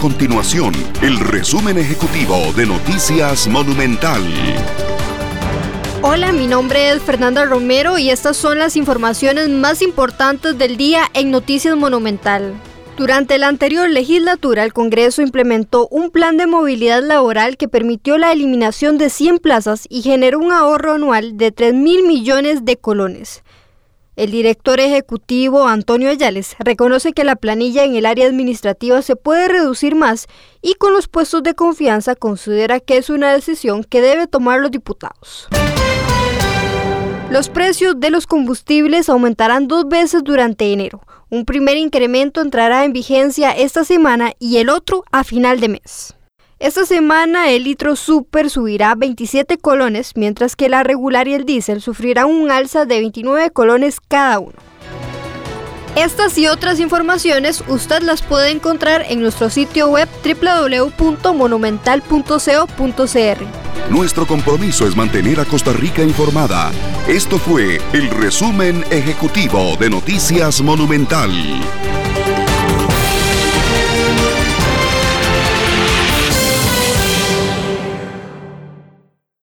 continuación el resumen ejecutivo de Noticias Monumental. Hola, mi nombre es Fernanda Romero y estas son las informaciones más importantes del día en Noticias Monumental. Durante la anterior legislatura, el Congreso implementó un plan de movilidad laboral que permitió la eliminación de 100 plazas y generó un ahorro anual de 3 mil millones de colones. El director ejecutivo Antonio Ayales reconoce que la planilla en el área administrativa se puede reducir más y con los puestos de confianza considera que es una decisión que debe tomar los diputados. Los precios de los combustibles aumentarán dos veces durante enero. Un primer incremento entrará en vigencia esta semana y el otro a final de mes. Esta semana el litro super subirá 27 colones, mientras que la regular y el diésel sufrirán un alza de 29 colones cada uno. Estas y otras informaciones usted las puede encontrar en nuestro sitio web www.monumental.co.cr. Nuestro compromiso es mantener a Costa Rica informada. Esto fue el resumen ejecutivo de Noticias Monumental.